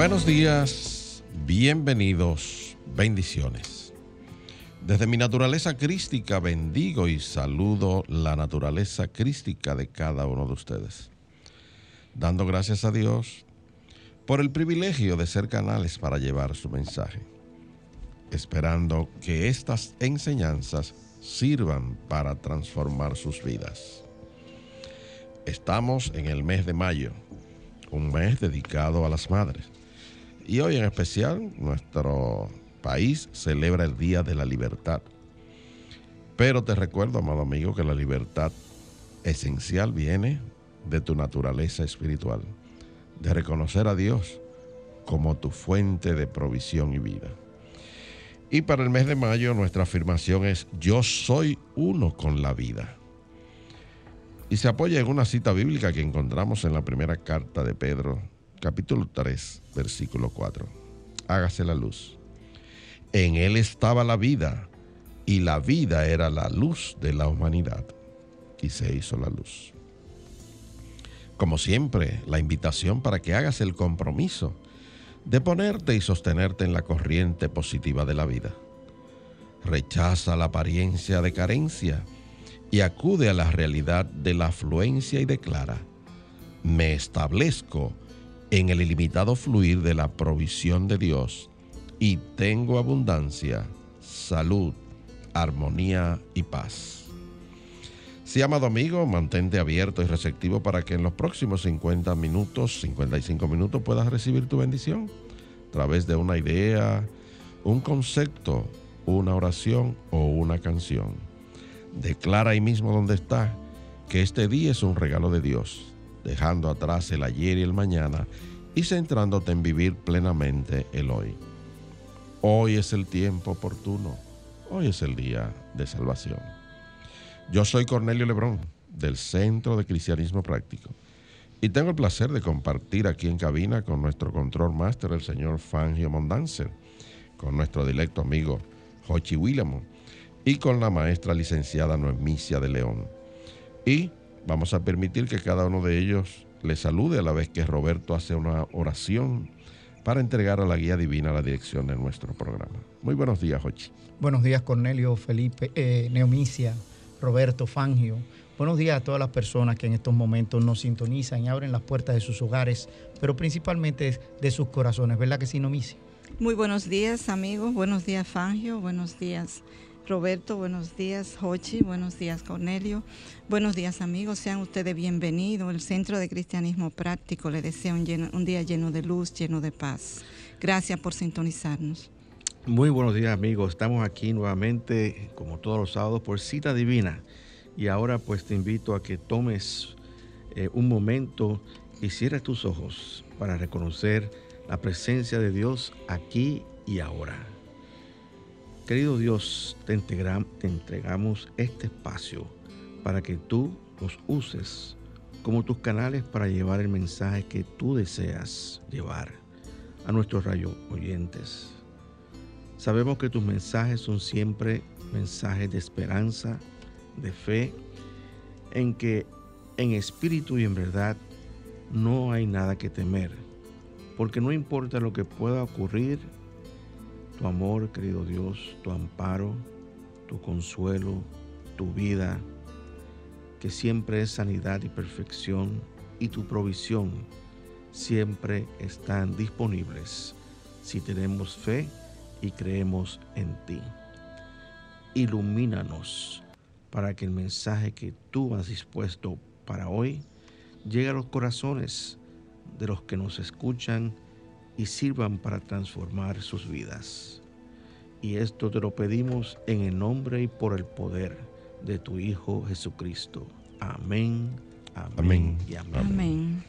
Buenos días, bienvenidos, bendiciones. Desde mi naturaleza crística bendigo y saludo la naturaleza crística de cada uno de ustedes, dando gracias a Dios por el privilegio de ser canales para llevar su mensaje, esperando que estas enseñanzas sirvan para transformar sus vidas. Estamos en el mes de mayo, un mes dedicado a las madres y hoy en especial nuestro país celebra el Día de la Libertad. Pero te recuerdo, amado amigo, que la libertad esencial viene de tu naturaleza espiritual, de reconocer a Dios como tu fuente de provisión y vida. Y para el mes de mayo nuestra afirmación es yo soy uno con la vida. Y se apoya en una cita bíblica que encontramos en la primera carta de Pedro, capítulo 3, versículo 4. Hágase la luz. En él estaba la vida, y la vida era la luz de la humanidad. Y se hizo la luz. Como siempre, la invitación para que hagas el compromiso de ponerte y sostenerte en la corriente positiva de la vida. Rechaza la apariencia de carencia y acude a la realidad de la afluencia y declara, me establezco en el ilimitado fluir de la provisión de Dios y tengo abundancia, salud, armonía y paz. Si amado amigo, mantente abierto y receptivo para que en los próximos 50 minutos, 55 minutos puedas recibir tu bendición a través de una idea, un concepto, una oración o una canción. Declara ahí mismo donde está que este día es un regalo de Dios dejando atrás el ayer y el mañana y centrándote en vivir plenamente el hoy. Hoy es el tiempo oportuno, hoy es el día de salvación. Yo soy Cornelio Lebrón, del Centro de Cristianismo Práctico, y tengo el placer de compartir aquí en cabina con nuestro control máster, el señor Fangio Mondanzer, con nuestro directo amigo Jochi Willamo y con la maestra licenciada Noemicia de León. Y Vamos a permitir que cada uno de ellos le salude a la vez que Roberto hace una oración para entregar a la guía divina la dirección de nuestro programa. Muy buenos días, Jochi. Buenos días, Cornelio, Felipe, eh, Neomicia, Roberto, Fangio. Buenos días a todas las personas que en estos momentos nos sintonizan y abren las puertas de sus hogares, pero principalmente de sus corazones, ¿verdad que sí, Neomicia? Muy buenos días, amigos. Buenos días, Fangio. Buenos días, Roberto, buenos días, Hochi, buenos días, Cornelio, buenos días, amigos, sean ustedes bienvenidos. El Centro de Cristianismo Práctico le desea un, día lleno de luz, lleno de paz. Gracias por sintonizarnos. Muy buenos días, amigos. Estamos aquí nuevamente, como todos los sábados, por cita divina. Y ahora pues te invito a que tomes eh, un momento y cierres tus ojos para reconocer la presencia de Dios aquí y ahora. Querido Dios, te, entregamos este espacio para que tú nos uses como tus canales para llevar el mensaje que tú deseas llevar a nuestros rayos oyentes. Sabemos que tus mensajes son siempre mensajes de esperanza, de fe, en que en espíritu y en verdad no hay nada que temer, porque no importa lo que pueda ocurrir tu amor, querido Dios, tu amparo, tu consuelo, tu vida, que siempre es sanidad y perfección, y tu provisión siempre están disponibles si tenemos fe y creemos en ti. Ilumínanos para que el mensaje que tú has dispuesto para hoy llegue a los corazones de los que nos escuchan y sirvan para transformar sus vidas. Y esto te lo pedimos en el nombre y por el poder de tu Hijo Jesucristo. Amén, amén, y amén.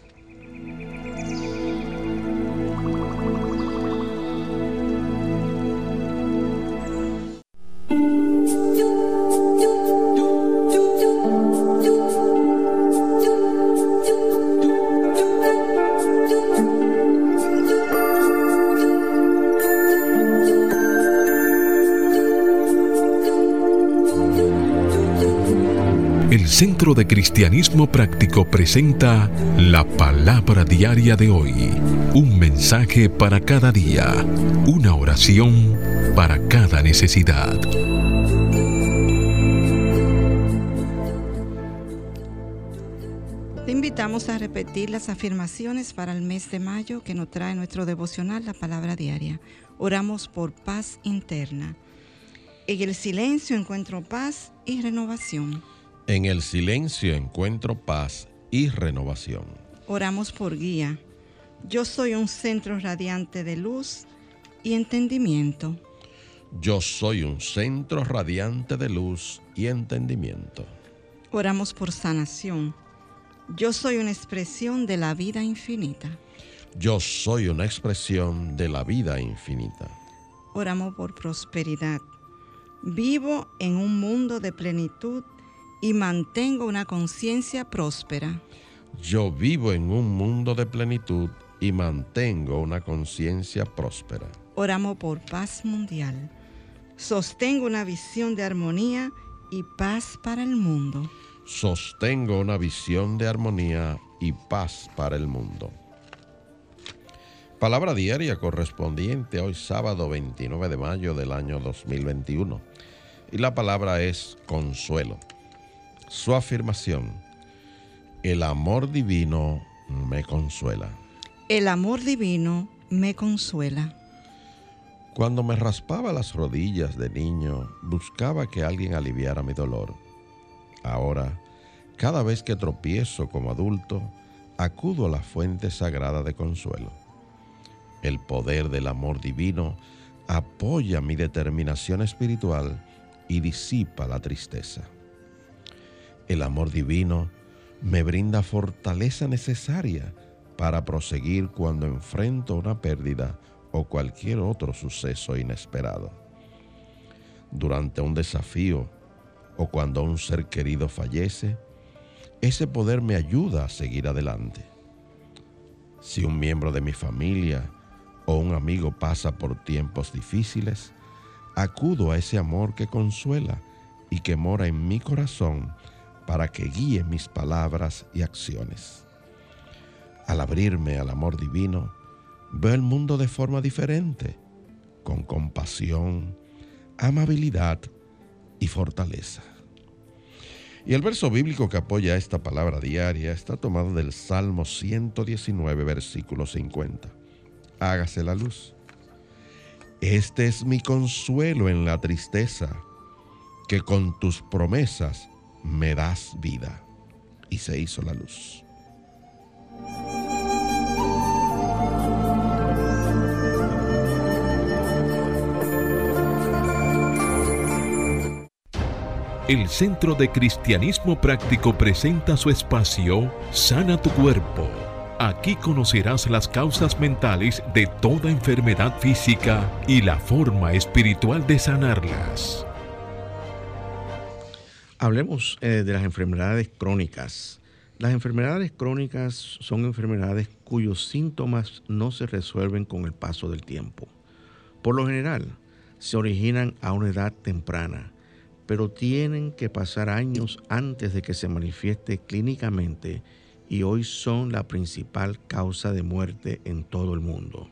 Centro de Cristianismo Práctico presenta la palabra diaria de hoy. Un mensaje para cada día. Una oración para cada necesidad. Te invitamos a repetir las afirmaciones para el mes de mayo que nos trae nuestro devocional, la palabra diaria. Oramos por paz interna. En el silencio encuentro paz y renovación. En el silencio encuentro paz y renovación. Oramos por guía. Yo soy un centro radiante de luz y entendimiento. Yo soy un centro radiante de luz y entendimiento. Oramos por sanación. Yo soy una expresión de la vida infinita. Yo soy una expresión de la vida infinita. Oramos por prosperidad. Vivo en un mundo de plenitud y mantengo una conciencia próspera. Yo vivo en un mundo de plenitud y mantengo una conciencia próspera. Oramos por paz mundial. Sostengo una visión de armonía y paz para el mundo. Sostengo una visión de armonía y paz para el mundo. Palabra diaria correspondiente hoy sábado 29 de mayo del año 2021. Y la palabra es consuelo su afirmación, el amor divino me consuela. El amor divino me consuela. Cuando me raspaba las rodillas de niño, buscaba que alguien aliviara mi dolor. Ahora, cada vez que tropiezo como adulto, acudo a la fuente sagrada de consuelo. El poder del amor divino apoya mi determinación espiritual y disipa la tristeza. El amor divino me brinda fortaleza necesaria para proseguir cuando enfrento una pérdida o cualquier otro suceso inesperado. Durante un desafío o cuando un ser querido fallece, ese poder me ayuda a seguir adelante. Si un miembro de mi familia o un amigo pasa por tiempos difíciles, acudo a ese amor que consuela y que mora en mi corazón para que guíe mis palabras y acciones. Al abrirme al amor divino, veo el mundo de forma diferente, con compasión, amabilidad y fortaleza. Y el verso bíblico que apoya esta palabra diaria está tomado del Salmo 119, versículo 50. Hágase la luz. Este es mi consuelo en la tristeza, que con tus promesas me das vida. Y se hizo la luz. El Centro de Cristianismo Práctico presenta su espacio Sana tu Cuerpo. Aquí conocerás las causas mentales de toda enfermedad física y la forma espiritual de sanarlas. Hablemos eh, de las enfermedades crónicas. Las enfermedades crónicas son enfermedades cuyos síntomas no se resuelven con el paso del tiempo. Por lo general, se originan a una edad temprana, pero tienen que pasar años antes de que se manifieste clínicamente y hoy son la principal causa de muerte en todo el mundo.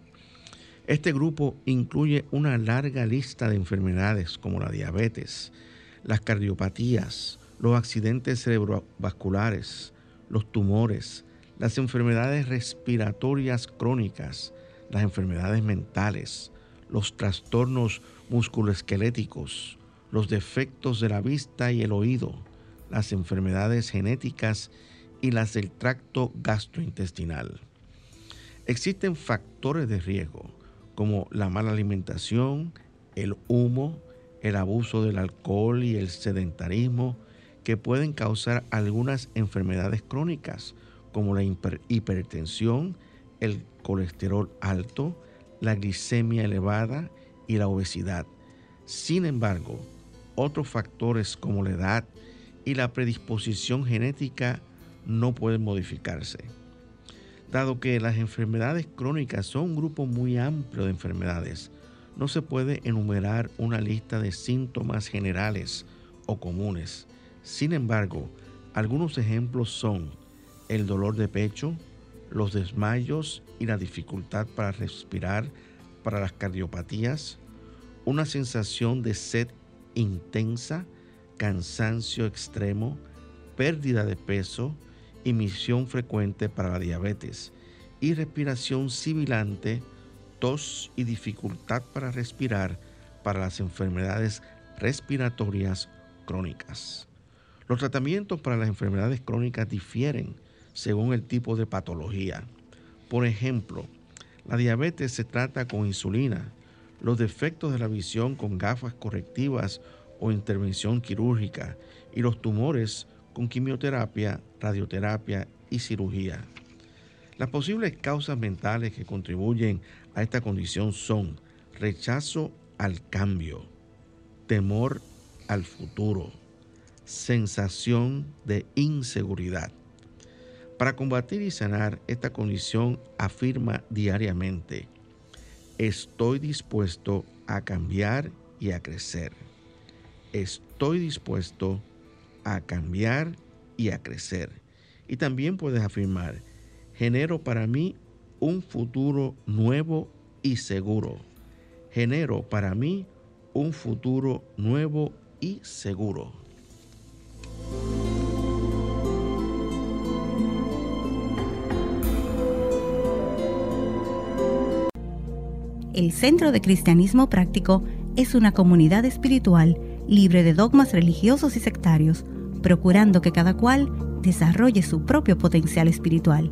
Este grupo incluye una larga lista de enfermedades como la diabetes, las cardiopatías, los accidentes cerebrovasculares, los tumores, las enfermedades respiratorias crónicas, las enfermedades mentales, los trastornos musculoesqueléticos, los defectos de la vista y el oído, las enfermedades genéticas y las del tracto gastrointestinal. Existen factores de riesgo como la mala alimentación, el humo, el abuso del alcohol y el sedentarismo, que pueden causar algunas enfermedades crónicas, como la hipertensión, el colesterol alto, la glicemia elevada y la obesidad. Sin embargo, otros factores como la edad y la predisposición genética no pueden modificarse. Dado que las enfermedades crónicas son un grupo muy amplio de enfermedades, no se puede enumerar una lista de síntomas generales o comunes. Sin embargo, algunos ejemplos son el dolor de pecho, los desmayos y la dificultad para respirar para las cardiopatías, una sensación de sed intensa, cansancio extremo, pérdida de peso, emisión frecuente para la diabetes y respiración sibilante, tos y dificultad para respirar para las enfermedades respiratorias crónicas. Los tratamientos para las enfermedades crónicas difieren según el tipo de patología. Por ejemplo, la diabetes se trata con insulina, los defectos de la visión con gafas correctivas o intervención quirúrgica y los tumores con quimioterapia, radioterapia y cirugía. Las posibles causas mentales que contribuyen a esta condición son rechazo al cambio, temor al futuro, sensación de inseguridad. Para combatir y sanar esta condición afirma diariamente, estoy dispuesto a cambiar y a crecer. Estoy dispuesto a cambiar y a crecer. Y también puedes afirmar, genero para mí un futuro nuevo y seguro. Genero para mí un futuro nuevo y seguro. El Centro de Cristianismo Práctico es una comunidad espiritual libre de dogmas religiosos y sectarios, procurando que cada cual desarrolle su propio potencial espiritual.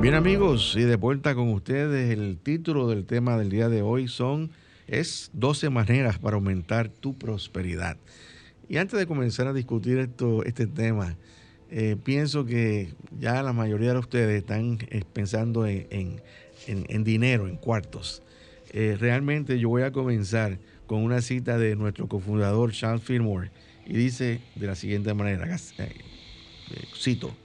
Bien amigos, y de vuelta con ustedes, el título del tema del día de hoy son es 12 maneras para aumentar tu prosperidad. Y antes de comenzar a discutir esto, este tema, eh, pienso que ya la mayoría de ustedes están eh, pensando en, dinero, en cuartos. Eh, realmente yo voy a comenzar con una cita de nuestro cofundador Charles Fillmore y dice de la siguiente manera, cito,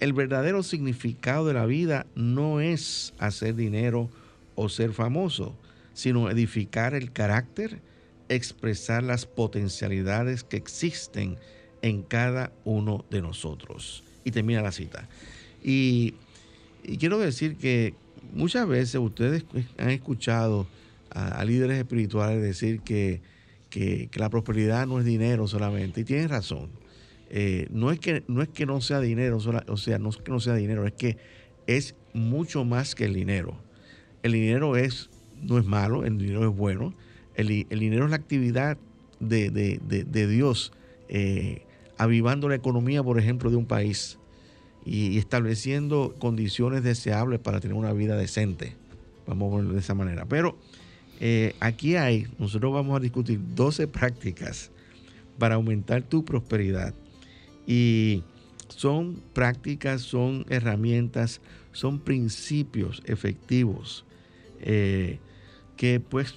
el verdadero significado de la vida no es hacer dinero o ser famoso, sino edificar el carácter, expresar las potencialidades que existen en cada uno de nosotros. Y termina la cita. Y, quiero decir que muchas veces ustedes han escuchado a líderes espirituales decir que que, la prosperidad no es dinero solamente. Y tienes razón. Eh, no, es que, no es que no sea dinero, o sea, no es que no sea dinero, es que es mucho más que el dinero. El dinero es, no es malo, el dinero es bueno. El, dinero es la actividad de, Dios, eh, avivando la economía, por ejemplo, de un país y, estableciendo condiciones deseables para tener una vida decente. Vamos a verlo de esa manera. Pero eh, aquí hay, nosotros vamos a discutir 12 prácticas para aumentar tu prosperidad. Y son prácticas, son herramientas, son principios efectivos eh, que pues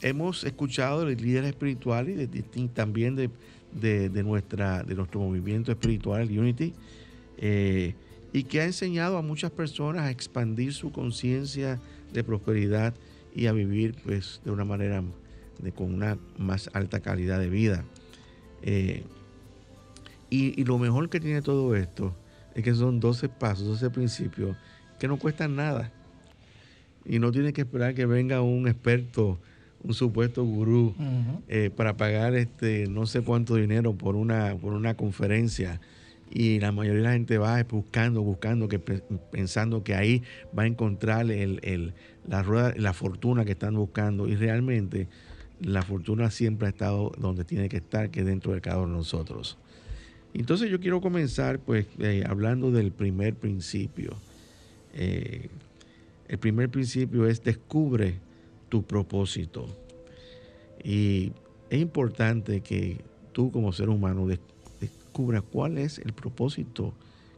hemos escuchado de líderes espirituales y también de, nuestra, de nuestro movimiento espiritual, Unity, eh, y que ha enseñado a muchas personas a expandir su conciencia de prosperidad y a vivir pues de una manera de, con una más alta calidad de vida. Eh, y, lo mejor que tiene todo esto es que son 12 pasos, 12 principios que no cuestan nada. Y no tiene que esperar que venga un experto, un supuesto gurú eh, para pagar este no sé cuánto dinero por una, por una conferencia y la mayoría de la gente va buscando, buscando, que, pensando que ahí va a encontrar el, la, rueda, la fortuna que están buscando y realmente la fortuna siempre ha estado donde tiene que estar, que dentro de cada uno de nosotros. Entonces yo quiero comenzar pues eh, hablando del primer principio. Eh, el primer principio es descubre tu propósito. Y es importante que tú como ser humano descubras cuál es el propósito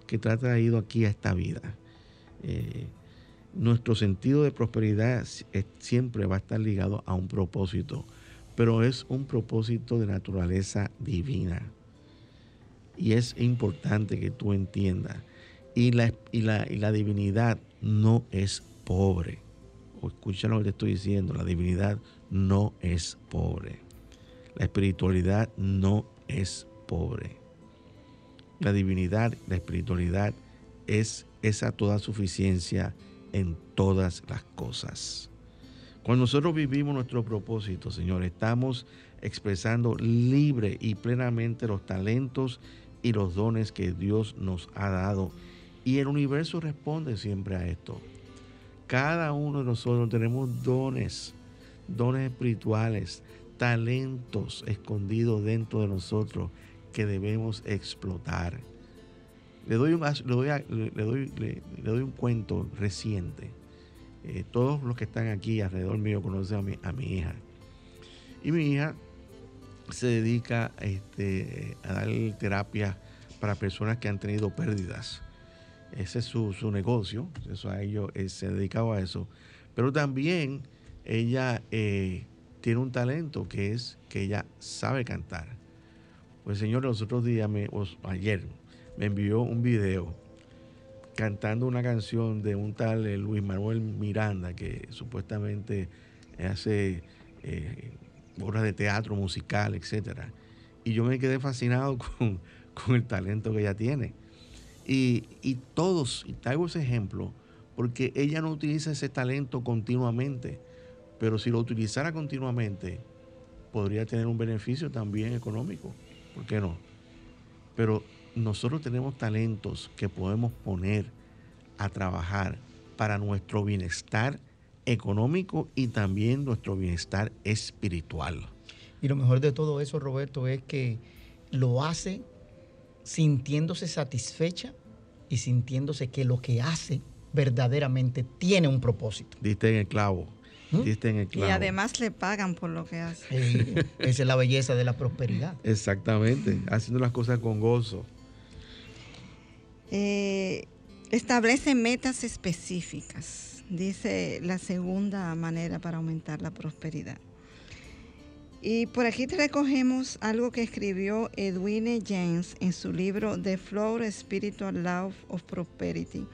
que te ha traído aquí a esta vida. Eh, nuestro sentido de prosperidad siempre va a estar ligado a un propósito, pero es un propósito de naturaleza divina. Y es importante que tú entiendas. Y la, y la, y la divinidad no es pobre. O escucha lo que te estoy diciendo, la divinidad no es pobre. La espiritualidad no es pobre. La divinidad, la espiritualidad es esa toda suficiencia en todas las cosas. Cuando nosotros vivimos nuestro propósito, Señor, estamos expresando libre y plenamente los talentos y los dones que Dios nos ha dado. Y el universo responde siempre a esto. Cada uno de nosotros tenemos dones, dones espirituales, talentos escondidos dentro de nosotros que debemos explotar. Le doy un, le doy, le doy, un cuento reciente. Eh, todos los que están aquí alrededor mío conocen a mi, a mi hija. Y mi hija se dedica este, a dar terapia para personas que han tenido pérdidas. Ese es su, negocio, eso a ellos eh, se dedicaba a eso. Pero también ella eh, tiene un talento que es que ella sabe cantar. Pues el Señor los otros días, me, ayer, me envió un video cantando una canción de un tal eh, Luis Manuel Miranda que supuestamente hace obras de teatro, musical, etc. Y yo me quedé fascinado con, con el talento que ella tiene. Y, todos, y traigo ese ejemplo, porque ella no utiliza ese talento continuamente, pero si lo utilizara continuamente, podría tener un beneficio también económico. ¿Por qué no? Pero nosotros tenemos talentos que podemos poner a trabajar para nuestro bienestar económico y también nuestro bienestar espiritual. Y lo mejor de todo eso, Roberto, es que lo hace sintiéndose satisfecha y sintiéndose que lo que hace verdaderamente tiene un propósito. Diste en el clavo. ¿Mm? Diste en el clavo. Y además le pagan por lo que hace. esa es la belleza de la prosperidad. Exactamente, haciendo las cosas con gozo. Eh, establece metas específicas, dice la segunda manera para aumentar la prosperidad. Y por aquí te recogemos algo que escribió Edwin James en su libro The Flow Spiritual Love of Prosperity.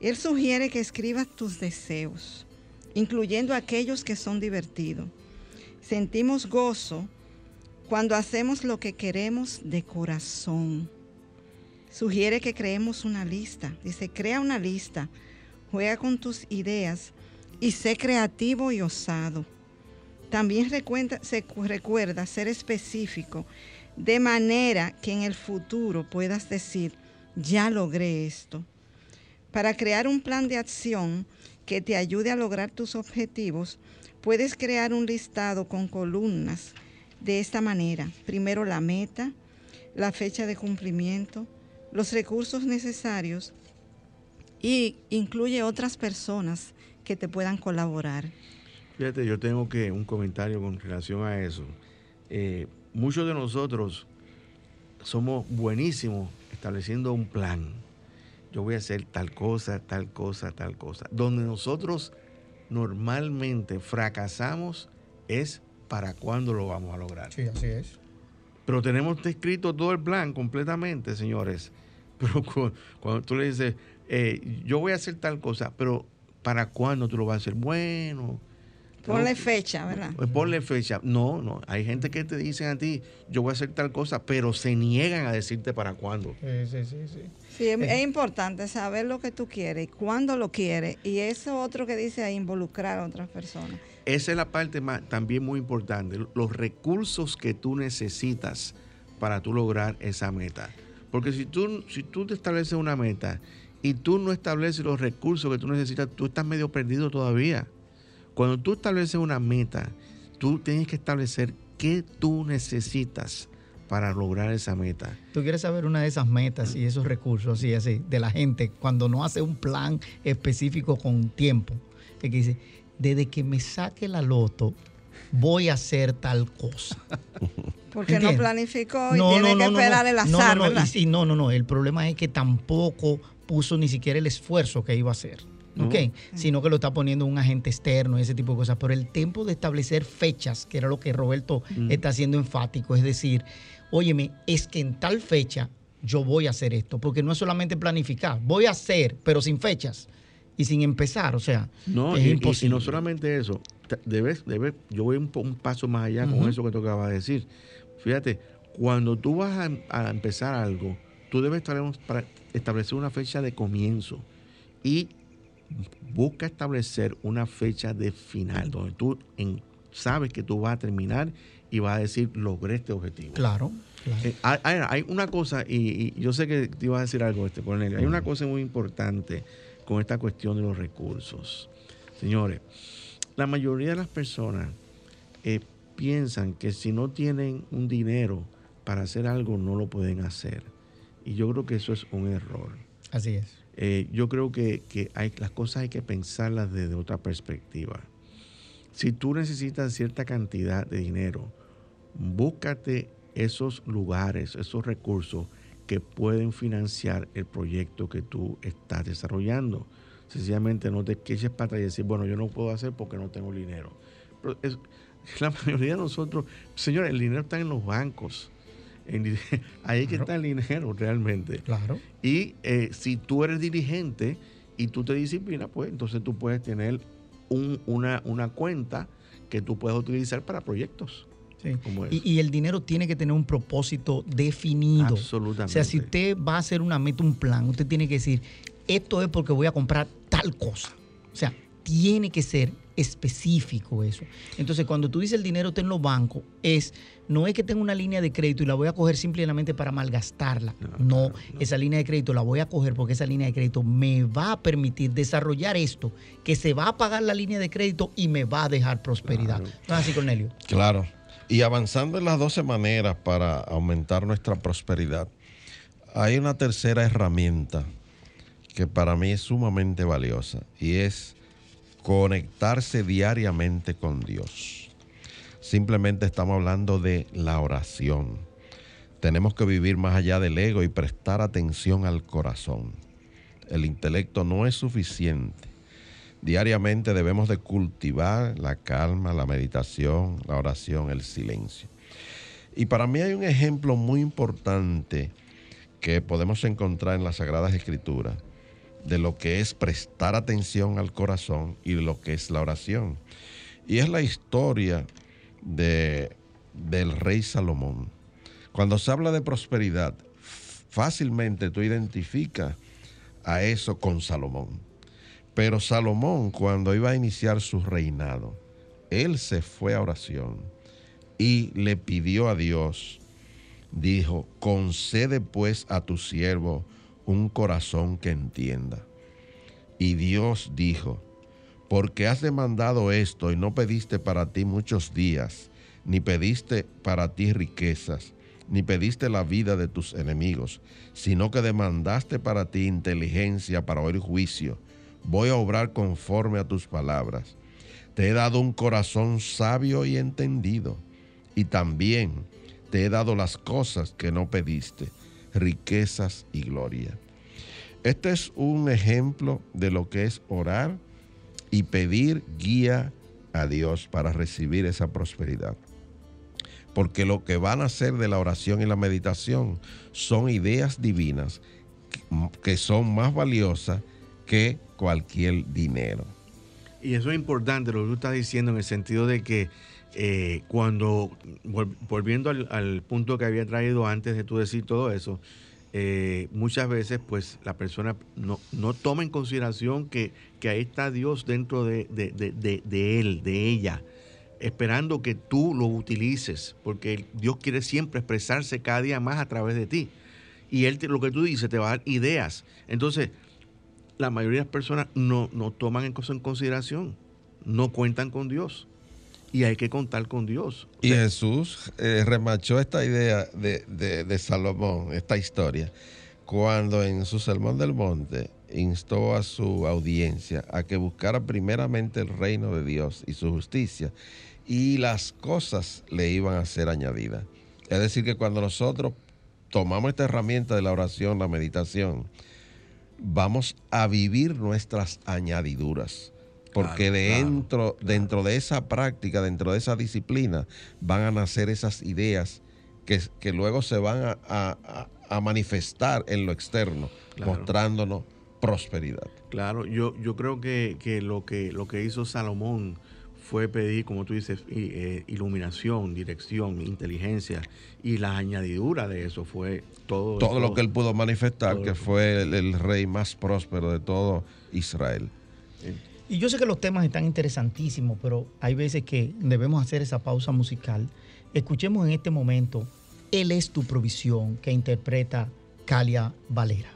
Él sugiere que escribas tus deseos, incluyendo aquellos que son divertidos. Sentimos gozo cuando hacemos lo que queremos de corazón. Sugiere que creemos una lista. Dice, crea una lista, juega con tus ideas y sé creativo y osado. También se recuerda ser específico de manera que en el futuro puedas decir, ya logré esto. Para crear un plan de acción que te ayude a lograr tus objetivos, puedes crear un listado con columnas de esta manera. Primero la meta, la fecha de cumplimiento, los recursos necesarios y incluye otras personas que te puedan colaborar. Fíjate, yo tengo que un comentario con relación a eso. Eh, muchos de nosotros somos buenísimos estableciendo un plan. Yo voy a hacer tal cosa, tal cosa, tal cosa. Donde nosotros normalmente fracasamos es para cuándo lo vamos a lograr. Sí, así es. Pero tenemos escrito todo el plan completamente, señores. Pero cuando, tú le dices, eh, yo voy a hacer tal cosa, pero ¿para cuándo tú lo vas a hacer? Bueno, Ponle fecha, ¿verdad? Pues ponle fecha. No, no. Hay gente que te dicen a ti, yo voy a hacer tal cosa, pero se niegan a decirte para cuándo. Sí, sí, sí. sí. Sí, es, es importante saber lo que tú quieres y cuándo lo quieres. Y eso otro que dice involucrar a otras personas. Esa es la parte más, también muy importante. Los recursos que tú necesitas para tú lograr esa meta. Porque si tú, si tú te estableces una meta y tú no estableces los recursos que tú necesitas, tú estás medio perdido todavía. Cuando tú estableces una meta, tú tienes que establecer qué tú necesitas para lograr esa meta. Tú quieres saber una de esas metas y esos recursos, así, así, de la gente, cuando no hace un plan específico con tiempo. Es que dice, desde que me saque la loto, voy a hacer tal cosa. Porque no planificó y tiene que esperar el azar, no, no, ¿verdad? y sí, no, no, no. El problema es que tampoco puso ni siquiera el esfuerzo que iba a hacer. ¿ok? Sino que lo está poniendo un agente externo y ese tipo de cosas. Pero el tiempo de establecer fechas, que era lo que Roberto Mm. está haciendo enfático, es decir, óyeme, es que en tal fecha yo voy a hacer esto, porque no es solamente planificar, voy a hacer, pero sin fechas y sin empezar, o sea, No, es y, y- y imposible. no solamente eso, debes, debes, yo voy un, paso más allá con eso que tú acabas de decir. Fíjate, cuando tú vas a, a empezar algo, tú debes para establecer una fecha de comienzo y busca establecer una fecha de final, donde tú en- sabes que tú vas a terminar y vas a decir, logré este objetivo. Claro, claro. Eh, hay, una cosa, y, y yo sé que te ibas a decir algo, este, Cornelio. Hay una cosa muy importante con esta cuestión de los recursos. Señores, la mayoría de las personas eh, piensan que si no tienen un dinero para hacer algo, no lo pueden hacer. Y yo creo que eso es un error. Así es. Eh, yo creo que, que hay, las cosas hay que pensarlas desde otra perspectiva. Si tú necesitas cierta cantidad de dinero, búscate esos lugares, esos recursos que pueden financiar el proyecto que tú estás desarrollando. Sencillamente no te eches para atrás y decir, bueno, yo no puedo hacer porque no tengo dinero. Pero es- la mayoría de nosotros, señores, el dinero está en los bancos. En- ahí es que Claro. está el dinero realmente. Claro. Y eh, si tú eres dirigente y tú te disciplinas, pues entonces tú puedes tener un- una, una cuenta que tú puedes utilizar para proyectos. Sí. Y, y el dinero tiene que tener un propósito definido. Absolutamente. O sea, si usted va a hacer una meta, un plan, usted tiene que decir, esto es porque voy a comprar tal cosa. O sea, tiene que ser específico eso. Entonces, cuando tú dices el dinero está en los bancos, es, no es que tenga una línea de crédito y la voy a coger simplemente para malgastarla. No, No, claro, no. esa línea de crédito la voy a coger porque esa línea de crédito me va a permitir desarrollar esto, que se va a pagar la línea de crédito y me va a dejar prosperidad. Claro. ¿No es así, Cornelio? Claro. Y avanzando en las 12 maneras para aumentar nuestra prosperidad, hay una tercera herramienta que para mí es sumamente valiosa y es conectarse diariamente con Dios. Simplemente estamos hablando de la oración. Tenemos que vivir más allá del ego y prestar atención al corazón. El intelecto no es suficiente. Diariamente debemos de cultivar la calma, la meditación, la oración, el silencio. Y para mí hay un ejemplo muy importante que podemos encontrar en las Sagradas Escrituras de lo que es prestar atención al corazón y de lo que es la oración. Y es la historia de, del rey Salomón. Cuando se habla de prosperidad, fácilmente tú identificas a eso con Salomón. Pero Salomón, cuando iba a iniciar su reinado, él se fue a oración y le pidió a Dios, dijo, concede pues a tu siervo un corazón que entienda. Y Dios dijo, porque has demandado esto y no pediste para ti muchos días, ni pediste para ti riquezas, ni pediste la vida de tus enemigos, sino que demandaste para ti inteligencia para oír juicio. Voy a obrar conforme a tus palabras. Te he dado un corazón sabio y entendido, y también te he dado las cosas que no pediste, riquezas y gloria. Este es un ejemplo de lo que es orar y pedir guía a Dios para recibir esa prosperidad. Porque lo que van a hacer de la oración y la meditación son ideas divinas que son más valiosas que cualquier dinero. Y eso es importante lo que tú estás diciendo en el sentido de que eh, cuando, volviendo al, punto que había traído antes de tú decir todo eso, eh, muchas veces pues la persona no, no toma en consideración que, que ahí está Dios dentro de, de, él, de ella, esperando que tú lo utilices, porque Dios quiere siempre expresarse cada día más a través de ti. Y Él, lo que tú dices, te va a dar ideas. Entonces, la mayoría de las personas no, no toman en consideración, no cuentan con Dios y hay que contar con Dios. Y Jesús eh, remachó esta idea de, Salomón, esta historia, cuando en su Sermón del Monte instó a su audiencia a que buscara primeramente el reino de Dios y su justicia, y las cosas le iban a ser añadidas. Es decir, que cuando nosotros tomamos esta herramienta de la oración, la meditación, vamos a vivir nuestras añadiduras porque dentro, dentro de esa práctica, dentro de esa disciplina, van a nacer esas ideas que, que luego se van a, manifestar en lo externo, mostrándonos prosperidad. Claro, yo, yo creo que, lo que lo que hizo Salomón fue pedir, como tú dices, eh, iluminación, dirección, inteligencia, y la añadidura de eso fue todo. Todo, lo que él pudo manifestar, que fue el, el, rey más próspero de todo Israel. Y yo sé que los temas están interesantísimos, pero hay veces que debemos hacer esa pausa musical. Escuchemos en este momento Él es tu provisión que interpreta Calia Valera.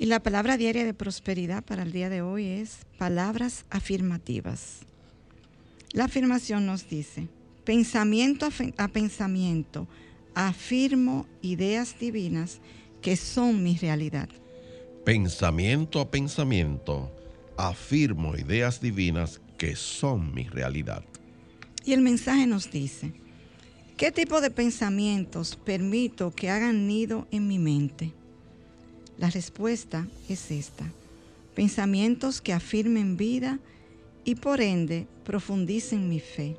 Y la palabra diaria de prosperidad para el día de hoy es palabras afirmativas. La afirmación nos dice, pensamiento a, pensamiento, afirmo ideas divinas que son mi realidad. Pensamiento a pensamiento, afirmo ideas divinas que son mi realidad. Y el mensaje nos dice, ¿qué tipo de pensamientos permito que hagan nido en mi mente? La respuesta es esta, pensamientos que afirmen vida y por ende profundicen mi fe.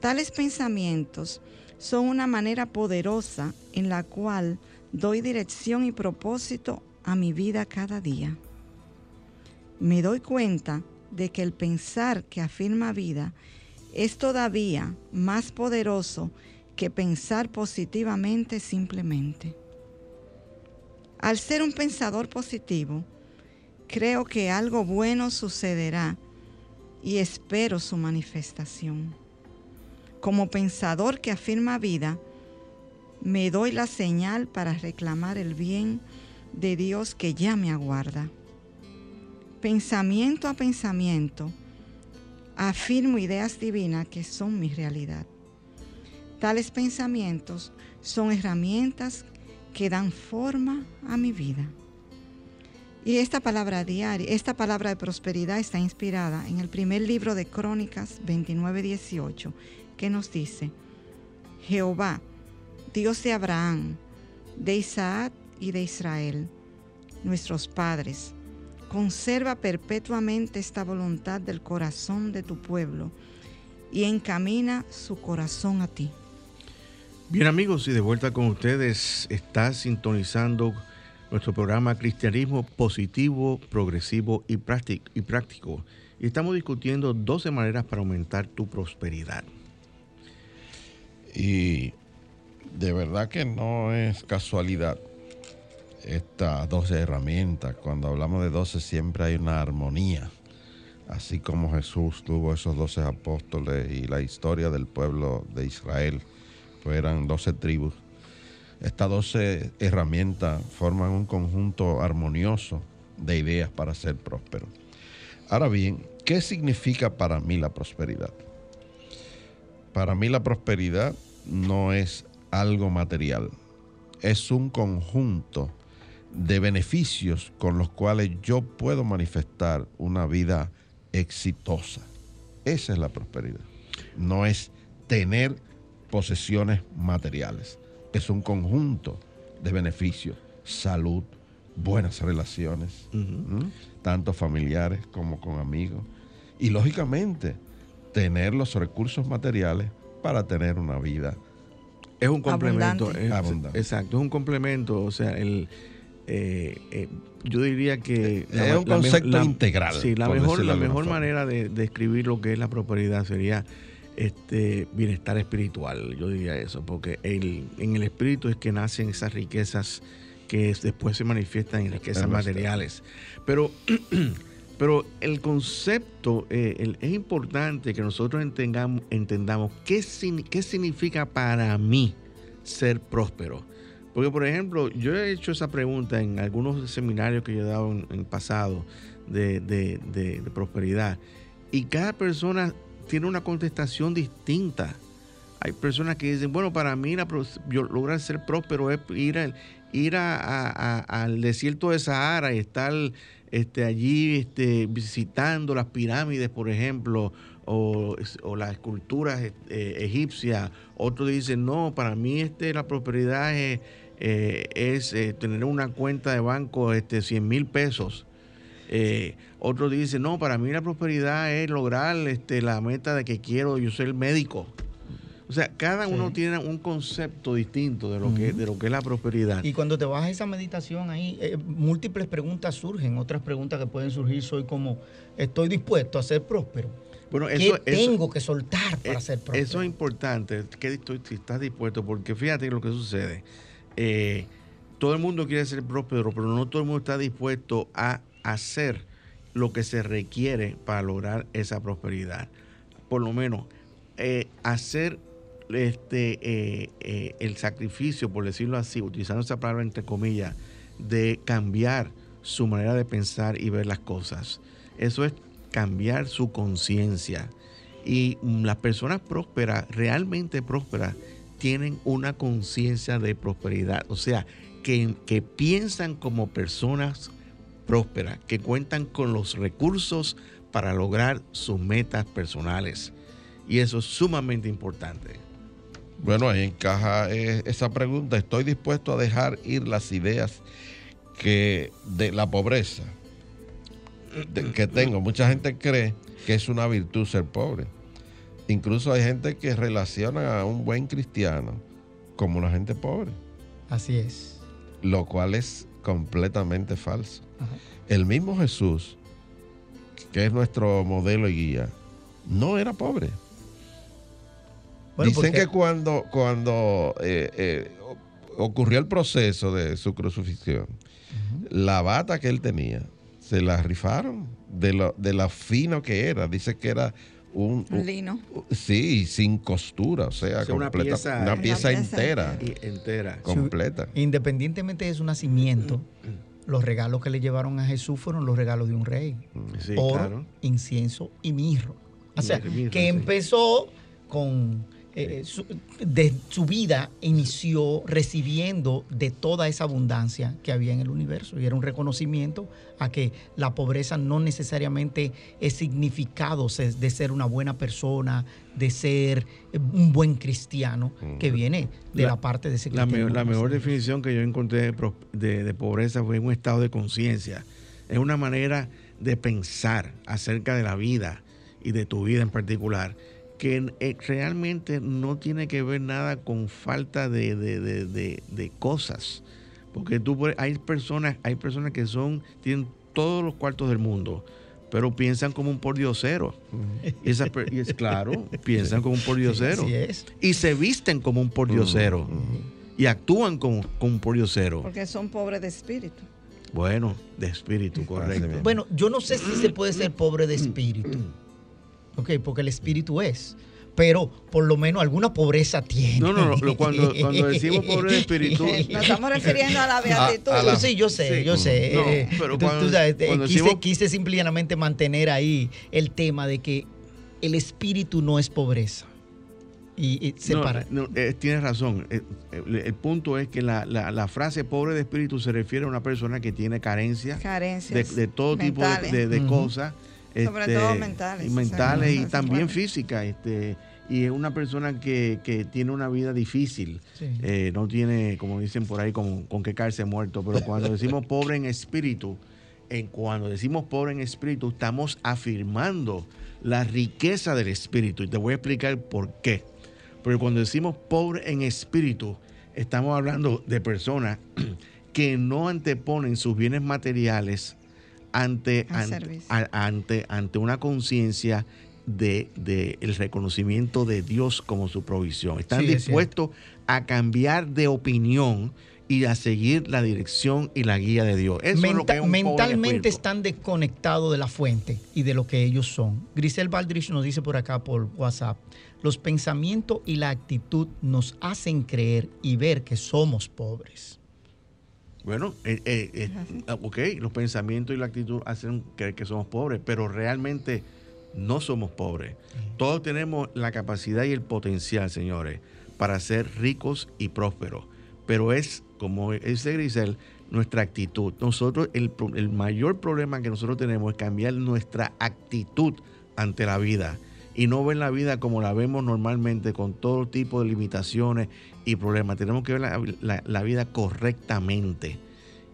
Tales pensamientos son una manera poderosa en la cual doy dirección y propósito a mi vida cada día me doy cuenta de que el pensar que afirma vida es todavía más poderoso que pensar positivamente simplemente. Al ser un pensador positivo, creo que algo bueno sucederá y espero su manifestación. Como pensador que afirma vida, me doy la señal para reclamar el bien de Dios que ya me aguarda pensamiento a pensamiento, afirmo ideas divinas que son mi realidad. Tales pensamientos son herramientas que dan forma a mi vida. Y esta palabra diaria, esta palabra de prosperidad está inspirada en el primer libro de Crónicas 29:18, que nos dice, Jehová, Dios de Abraham, de Isaac y de Israel, nuestros padres, conserva perpetuamente esta voluntad del corazón de tu pueblo y encamina su corazón a ti. Bien amigos, y de vuelta con ustedes, está sintonizando nuestro programa Cristianismo Positivo, Progresivo y Práctico. Y estamos discutiendo 12 maneras para aumentar tu prosperidad. Y de verdad que no es casualidad estas 12 herramientas. Cuando hablamos de 12 siempre hay una armonía. Así como Jesús tuvo esos 12 apóstoles y la historia del pueblo de Israel, pues eran 12 tribus. Estas 12 herramientas forman un conjunto armonioso de ideas para ser próspero. Ahora bien, ¿qué significa para mí la prosperidad? Para mí la prosperidad no es algo material, es un conjunto de beneficios con los cuales yo puedo manifestar una vida exitosa. Esa es la prosperidad. No es tener posesiones materiales. Es un conjunto de beneficios, salud, buenas relaciones, tanto familiares como con amigos. Y lógicamente, tener los recursos materiales para tener una vida. Es un complemento. exacto, es un complemento. O sea, el, eh, eh, yo diría que... Es un concepto integral. Sí, la mejor, la mejor manera de describir lo que es la prosperidad sería este bienestar espiritual, yo diría eso, porque el, en el espíritu es que nacen esas riquezas que después se manifiestan en riquezas materiales. Pero, pero el concepto, eh, es importante que nosotros entendamos, entendamos qué, qué significa para mí ser próspero. Porque, por ejemplo, yo he hecho esa pregunta en algunos seminarios que yo he dado en, el pasado de, prosperidad y cada persona tiene una contestación distinta. Hay personas que dicen, bueno, para mí lograr ser próspero es ir, ir al desierto de Sahara y estar este, allí este, visitando las pirámides, por ejemplo, o, las esculturas eh, egipcias. Otros dicen, no, para mí este, la prosperidad es eh, eh, tener una cuenta de banco este, 100 mil pesos. Otros dicen, no, para mí la prosperidad es lograr este, la meta de que quiero yo ser médico. O sea, cada uno Sí. tiene un concepto distinto de lo, que, de lo que es la prosperidad. Y cuando te vas a esa meditación ahí, eh, múltiples preguntas surgen. Otras preguntas que pueden surgir soy como, ¿estoy dispuesto a ser próspero? bueno, ¿Qué eso, eso- tengo que soltar para Eh, ser próspero? Eso es importante, que estoy- si estás dispuesto, porque fíjate lo que sucede. Eh, todo el mundo quiere ser próspero, pero no todo el mundo está dispuesto a hacer lo que se requiere para lograr esa prosperidad. Por lo menos, eh, hacer este, eh, eh, el sacrificio, por decirlo así, utilizando esa palabra entre comillas, de cambiar su manera de pensar y ver las cosas. Eso es cambiar su conciencia. Y las personas prósperas, realmente prósperas, tienen una conciencia de prosperidad. O sea, que, que piensan como personas prósperas, que cuentan con los recursos para lograr sus metas personales. Y eso es sumamente importante. Bueno, ahí encaja eh, esa pregunta. Estoy dispuesto a dejar ir las ideas que de la pobreza de- que tengo. Mucha gente cree que es una virtud ser pobre. Incluso hay gente que relaciona a un buen cristiano como una gente pobre, Así es. lo cual es completamente falso. Ajá. El mismo Jesús, que es nuestro modelo y guía, no era pobre. Bueno, Dicen que cuando, cuando eh, eh, ocurrió el proceso de su crucifixión, la bata que él tenía, se la rifaron de lo, de lo fino que era. Dice que era un... un- Lino. sí, sin costura, o sea, O sea, una completa- pieza- una Una pieza pieza entera, Y entera. completa. Independientemente de su nacimiento, los regalos que le llevaron a Jesús fueron los regalos de un rey. Sí, Oro, claro. incienso y mirro. O sea, que sí. empezó con eh, su, de su vida, inició recibiendo de toda esa abundancia que había en el universo. Y era un reconocimiento a que la pobreza no necesariamente es significado de ser una buena persona, de ser eh, un buen cristiano, que viene de la, La- parte de ese La, me- la mejor definición que yo encontré de- de pobreza fue un estado de conciencia. Es una manera de pensar acerca de la vida y de tu vida en particular que eh, realmente no tiene que ver nada con falta de, de- de- de- de cosas. Porque tú puedes- hay personas, hay personas que son, tienen todos los cuartos del mundo, pero piensan como un pordiosero. Per- y es claro, piensan como un pordiosero es. y se visten como un pordiosero y actúan como, como un pordiosero. Porque son pobres de espíritu. Bueno, de espíritu, correcto. Bueno, yo no sé si se puede ser pobre de espíritu. Ok, porque el espíritu es. Pero por lo menos alguna pobreza tiene. No, no, no, cuando- cuando decimos pobre de espíritu- Nos estamos refiriendo a la beatitud. a la- Sí, yo sé, Sí. yo sé. No, Eh, pero tú- cuando- tú sabes, eh, cuando quise, decimos- quise simplemente mantener ahí el tema de que el espíritu no es pobreza. Y, y No, separar. no, eh, tienes razón. El, el punto es que la, la- la frase pobre de espíritu se refiere a una persona que tiene carencia de, Carencias. de todo tipo de, cosas. Este, Sobre todo mentales, Y mentales y también Bueno. físicas. Este, y es una persona que, que tiene una vida difícil. Sí. Eh, no tiene, como dicen por ahí, con, con qué caerse muerto. Pero cuando decimos pobre en espíritu, en cuando decimos pobre en espíritu, estamos afirmando la riqueza del espíritu. Y te voy a explicar por qué. Porque cuando decimos pobre en espíritu, estamos hablando de personas que no anteponen sus bienes materiales ante, ante, ante, ante una conciencia de, de el reconocimiento de Dios como su provisión. Están Sí, es dispuestos a cambiar de opinión y a seguir la dirección y la guía de Dios. Eso es lo que Menta- es un pobre mentalmente están desconectados de la fuente y de lo que ellos son. Grisel Baldrich nos dice por acá por WhatsApp, los pensamientos y la actitud nos hacen creer y ver que somos pobres. Bueno, eh, eh, eh, ah, ok, los pensamientos y la actitud hacen creer que somos pobres, pero realmente no somos pobres. Todos tenemos la capacidad y el potencial, señores, para ser ricos y prósperos. Pero es, como dice Grisel, nuestra actitud. Nosotros, el, el mayor problema que nosotros tenemos es cambiar nuestra actitud ante la vida y no ver la vida como la vemos normalmente con todo tipo de limitaciones y problemas. Tenemos que ver la vida correctamente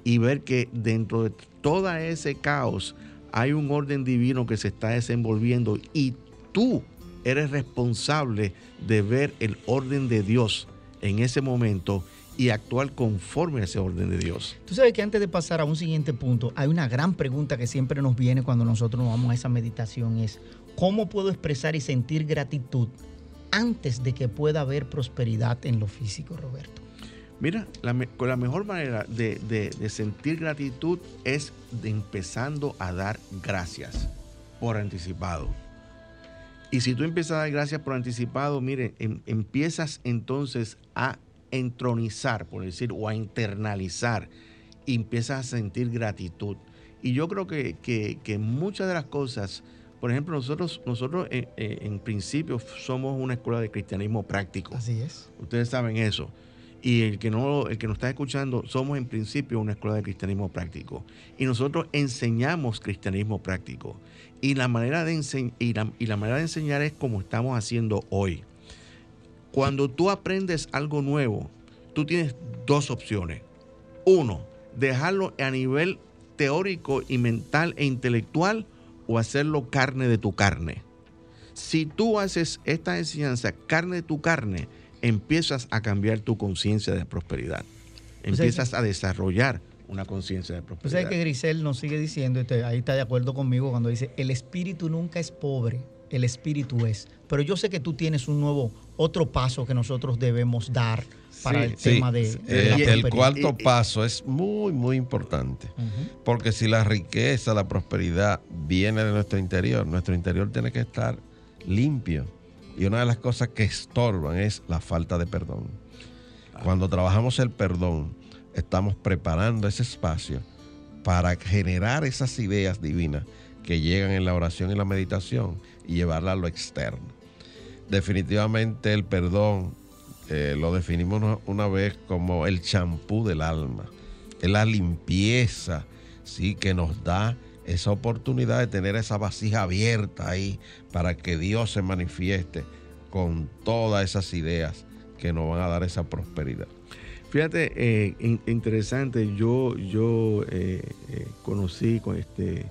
y ver que dentro de todo ese caos hay un orden divino que se está desenvolviendo y tú eres responsable de ver el orden de Dios en ese momento y actuar conforme a ese orden de Dios. Tú sabes que antes de pasar a un siguiente punto, hay una gran pregunta que siempre nos viene cuando nosotros nos vamos a esa meditación, es ¿cómo puedo expresar y sentir gratitud antes de que pueda haber prosperidad en lo físico, Roberto? Mira, la, la mejor manera de, de, sentir gratitud es empezando a dar gracias por anticipado. Y si tú empiezas a dar gracias por anticipado, mire, em, empiezas entonces a entronizar, por decir, o a internalizar, y empiezas a sentir gratitud. Y yo creo que, que, muchas de las cosas, por ejemplo, nosotros, nosotros eh, eh, en principio somos una escuela de cristianismo práctico. Así es. Ustedes saben eso. Y el que, no, el que nos está escuchando, somos en principio una escuela de cristianismo práctico. Y nosotros enseñamos cristianismo práctico. Y la manera de, y y la manera de enseñar es como estamos haciendo hoy. Cuando tú aprendes algo nuevo, tú tienes dos opciones. Uno, dejarlo a nivel teórico y mental e intelectual o hacerlo carne de tu carne. Si tú haces esta enseñanza carne de tu carne, empiezas a cambiar tu conciencia de prosperidad. Empiezas a desarrollar una conciencia de prosperidad. O sea que Grisel nos sigue diciendo, y ahí está de acuerdo conmigo cuando dice, el espíritu nunca es pobre, el espíritu es. Pero yo sé que tú tienes un nuevo, otro paso que nosotros debemos dar para el tema de, el, cuarto paso es muy, muy importante. Porque si la riqueza, la prosperidad viene de nuestro interior, nuestro interior tiene que estar limpio. Y una de las cosas que estorban es la falta de perdón. Cuando trabajamos el perdón, estamos preparando ese espacio para generar esas ideas divinas que llegan en la oración y la meditación y llevarla a lo externo. Definitivamente el perdón eh, lo definimos una vez como el champú del alma, es la limpieza ¿sí? que nos da esa oportunidad de tener esa vasija abierta ahí para que Dios se manifieste con todas esas ideas que nos van a dar esa prosperidad. Fíjate, eh, interesante, yo, yo eh, conocí con este,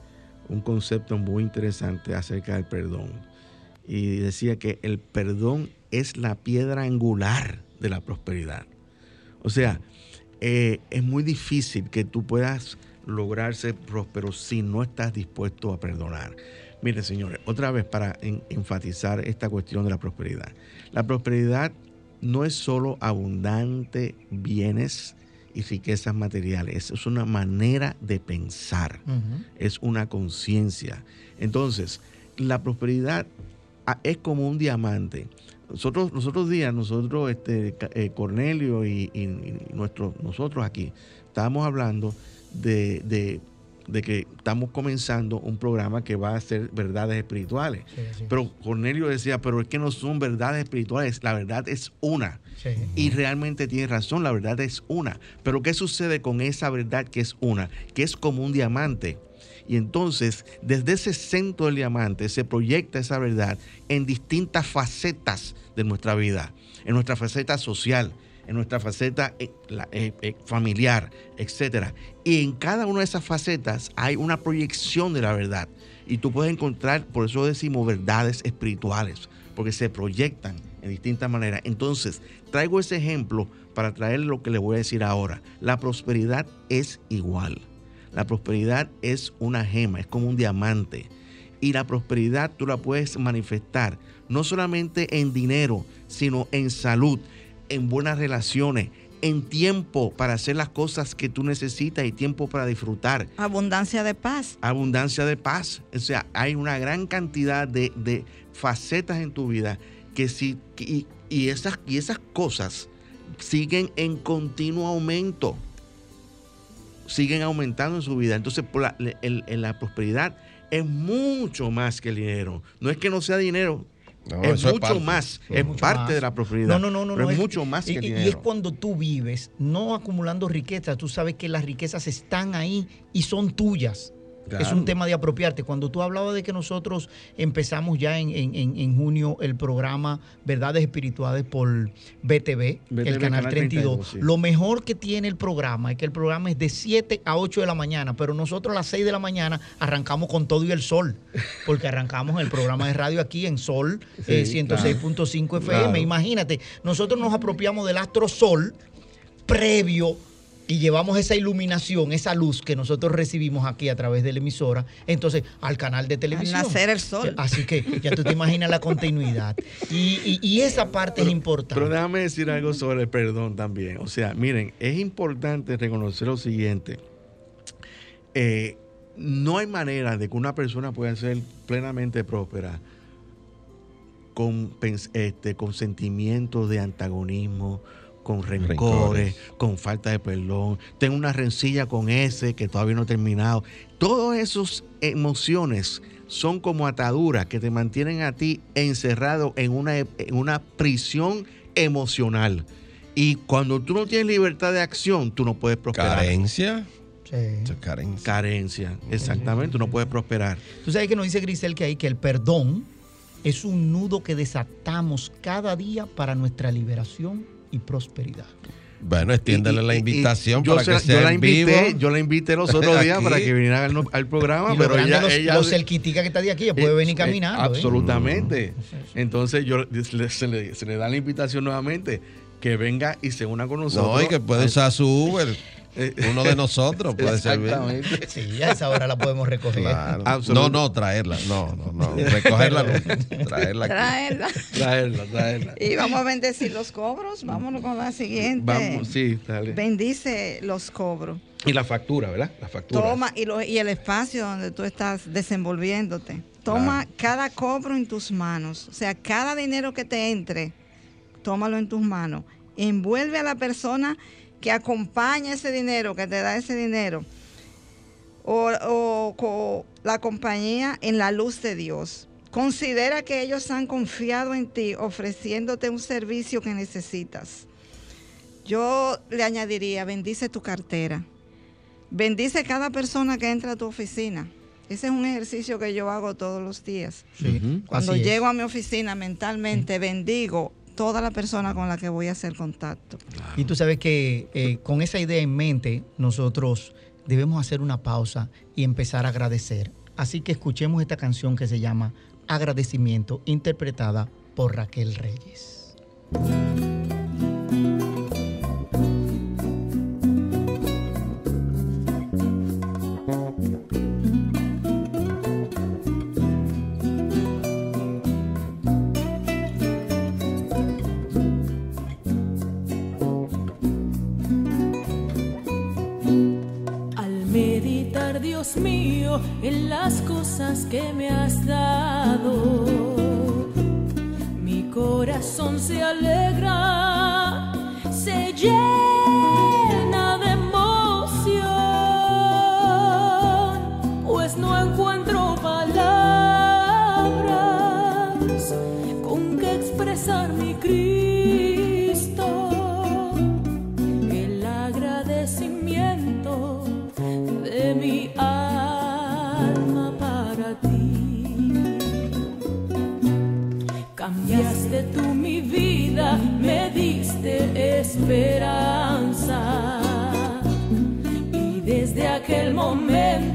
un concepto muy interesante acerca del perdón. Y decía que el perdón es la piedra angular de la prosperidad. O sea, eh, es muy difícil que tú puedas lograr ser próspero si no estás dispuesto a perdonar. Mire, señores, otra vez para enfatizar esta cuestión de la prosperidad. La prosperidad no es solo abundante bienes, y riquezas materiales. Es una manera de pensar, es una conciencia. Entonces, la prosperidad ah, es como un diamante. Nosotros, los otros días, nosotros, este, eh, Cornelio y, nosotros aquí, estábamos hablando de de que estamos comenzando un programa que va a ser verdades espirituales. Pero Cornelio decía, pero es que no son verdades espirituales, la verdad es una. Y realmente tiene razón, la verdad es una. Pero ¿qué sucede con esa verdad que es una? Que es como un diamante. Y entonces, desde ese centro del diamante se proyecta esa verdad en distintas facetas de nuestra vida, en nuestra faceta social, en nuestra faceta eh, eh, eh, familiar, etc. Y en cada una de esas facetas hay una proyección de la verdad. Y tú puedes encontrar, por eso decimos verdades espirituales, porque se proyectan en distintas maneras. Entonces, traigo ese ejemplo para traer lo que le voy a decir ahora. La prosperidad es igual. La prosperidad es una gema, es como un diamante. Y la prosperidad tú la puedes manifestar no solamente en dinero, sino en salud, en buenas relaciones, en tiempo para hacer las cosas que tú necesitas y tiempo para disfrutar. Abundancia de paz. Abundancia de paz. O sea, hay una gran cantidad de, facetas en tu vida que sí, y, esas, y esas cosas siguen en continuo aumento. Siguen aumentando en su vida. Entonces, la, la prosperidad es mucho más que el dinero. No es que no sea dinero, es mucho más, es, parte de la prosperidad. No, no, no, no. es, mucho más que y, Y es cuando tú vives, no acumulando riquezas, tú sabes que las riquezas están ahí y son tuyas. Es un tema de apropiarte. Cuando tú hablabas de que nosotros empezamos ya en, en- en- junio el programa Verdades Espirituales por BTV, el BTV, canal Canal 32, 32, sí. lo mejor que tiene el programa es que el programa es de 7 a 8 de la mañana, pero nosotros a las 6 de la mañana arrancamos con todo y el sol, porque arrancamos el programa de radio aquí en Sol Sí, eh, 106.5 FM. Claro. Imagínate, nosotros nos apropiamos del astro sol previo y llevamos esa iluminación, esa luz que nosotros recibimos aquí a través de la emisora, entonces al canal de televisión. nacer el sol. Así que ya tú te imaginas la continuidad. Y, y- y esa parte es importante. Pero déjame decir algo sobre el perdón también. O sea, miren, es importante reconocer lo siguiente. Eh, no hay manera de que una persona pueda ser plenamente próspera con, este, con sentimientos de antagonismo, con rencores, Rencores. con falta de perdón. Tengo una rencilla con ese que todavía no he terminado. Todas esas emociones son como ataduras que te mantienen a ti encerrado en una, en una prisión emocional. Y cuando tú no tienes libertad de acción, tú no puedes prosperar. Carencia. Sí. Carencia. Carencia, exactamente, tú no puedes prosperar. Tú sabes que nos dice Grisel que hay que el perdón es un nudo que desatamos cada día para nuestra liberación y prosperidad. Bueno, extiéndele Y- la invitación para se- que sea yo la en invité, vivo. Yo la invité los otros días para que viniera al, al programa, y pero ella, los, ella- los cerquitica que está de aquí, ella puede Eh, venir eh, caminando. ¿eh? Absolutamente. Entonces yo se, le, se le da la invitación nuevamente que venga y se una con nosotros. No, y que puede usar su Uber. Eh, Uno de nosotros puede servir. Exactamente. Sí, a esa hora la podemos recoger. Claro. No, no, traerla. No, no, no. Recogerla no. Traerla aquí. Traerla. Traerla, traerla. Y vamos a bendecir los cobros. Vámonos con la siguiente. Vamos, sí, dale. Bendice los cobros. Y la factura, ¿verdad? La factura. Toma y, lo- y el espacio donde tú estás desenvolviéndote. Toma cada cobro en tus manos. O sea, cada dinero que te entre, tómalo en tus manos. Envuelve a la persona que acompaña ese dinero, que te da ese dinero. O, la compañía en la luz de Dios. Considera que ellos han confiado en ti ofreciéndote un servicio que necesitas. Yo le añadiría, bendice tu cartera. Bendice cada persona que entra a tu oficina. Ese es un ejercicio que yo hago todos los días. Sí. Cuando así es. llego a mi oficina mentalmente, bendigo toda la persona con la que voy a hacer contacto. Y tú sabes que eh, con esa idea en mente, nosotros debemos hacer una pausa y empezar a agradecer. Así que escuchemos esta canción que se llama Agradecimiento, interpretada por Raquel Reyes. Dios mío, en las cosas que me has dado, mi corazón se alegra, se llena esperanza. Y desde aquel momento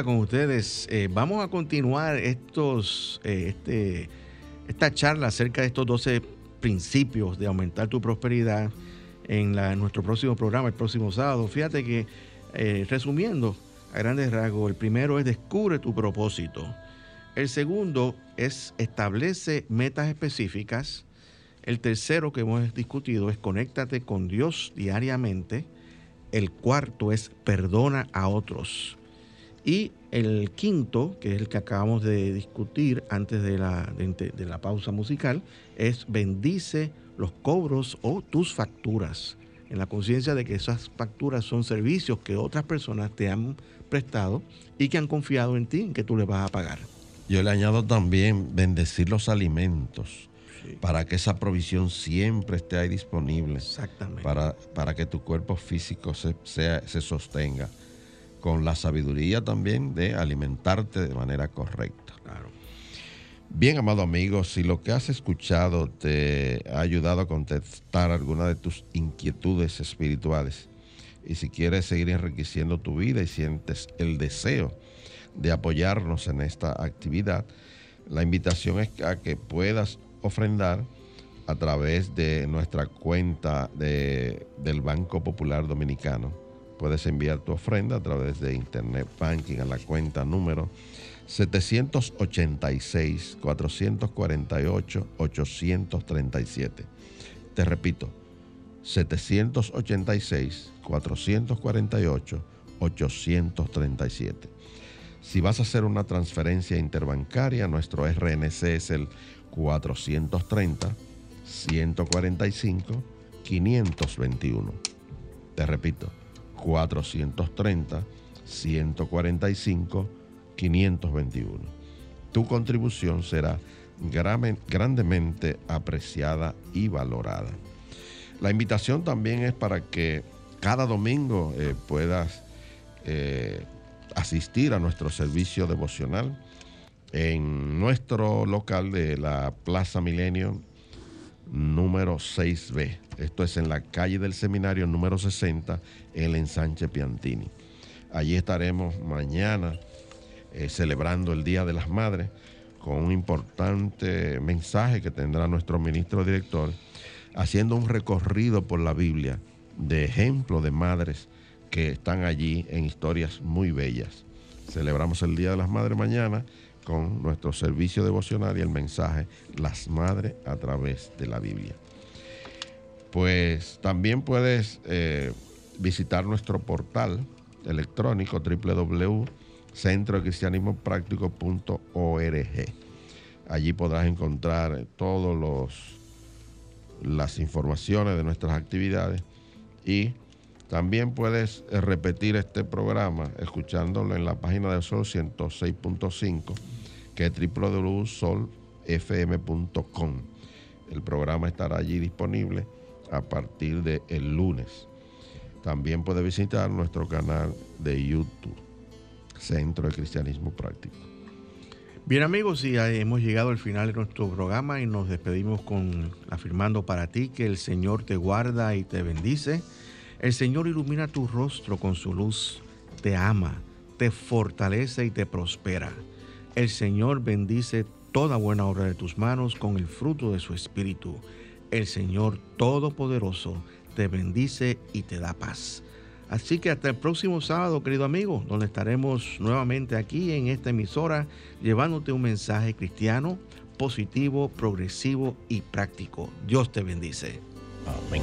con ustedes. Eh, vamos a continuar estos, eh, este, esta charla acerca de estos 12 principios de aumentar tu prosperidad en la- nuestro próximo programa, el próximo sábado. Fíjate que, eh, resumiendo a grandes rasgos, el primero es descubre tu propósito. El segundo es establece metas específicas. El tercero que hemos discutido es conéctate con Dios diariamente. El cuarto es perdona a otros. Y el quinto, que es el que acabamos de discutir antes de la, de, de la pausa musical, es bendice los cobros o tus facturas, en la conciencia de que esas facturas son servicios que otras personas te han prestado y que han confiado en ti, en que tú les vas a pagar. Yo le añado también bendecir los alimentos para que esa provisión siempre esté ahí disponible. Exactamente. Para, para que tu cuerpo físico se, sea- se sostenga. Con la sabiduría también de alimentarte de manera correcta. Claro. Bien, amado amigo, si lo que has escuchado te ha ayudado a contestar alguna de tus inquietudes espirituales y si quieres seguir enriqueciendo tu vida y sientes el deseo de apoyarnos en esta actividad, la invitación es a que puedas ofrendar a través de nuestra cuenta de- del Banco Popular Dominicano. Puedes enviar tu ofrenda a través de Internet Banking a la cuenta número 786 448 837. Te repito, 786 448 837. Si vas a hacer una transferencia interbancaria, nuestro RNC es el 430 145 521. Te repito, 430 145 521. Tu contribución será grandemente apreciada y valorada. La invitación también es para que cada domingo eh, puedas eh, asistir a nuestro servicio devocional en nuestro local de la Plaza Milenio número 6B. Esto es en la calle del Seminario número 60, el ensanche Piantini. Allí estaremos mañana eh, celebrando el Día de las Madres con un importante mensaje que tendrá nuestro ministro director, haciendo un recorrido por la Biblia de ejemplo de madres que están allí en historias muy bellas. Celebramos el Día de las Madres mañana con nuestro servicio devocional y el mensaje Las Madres a través de la Biblia. Pues también puedes eh, visitar nuestro portal electrónico www.centrocristianismopráctico.org. Allí podrás encontrar todos los las informaciones de nuestras actividades y también puedes repetir este programa escuchándolo en la página de Sol 106.5 que es www.solfm.com. El programa estará allí disponible a partir del el lunes. También puede visitar nuestro canal de YouTube, Centro de Cristianismo Práctico. Bien amigos, y hemos llegado al final de nuestro programa y nos despedimos con afirmando para ti que el Señor te guarda y te bendice. El Señor ilumina tu rostro con su luz, te ama, te fortalece y te prospera. El Señor bendice toda buena obra de tus manos con el fruto de su espíritu. El Señor Todopoderoso te bendice y te da paz. Así que hasta el próximo sábado, querido amigo, donde estaremos nuevamente aquí en esta emisora llevándote un mensaje cristiano, positivo, progresivo y práctico. Dios te bendice. Amén.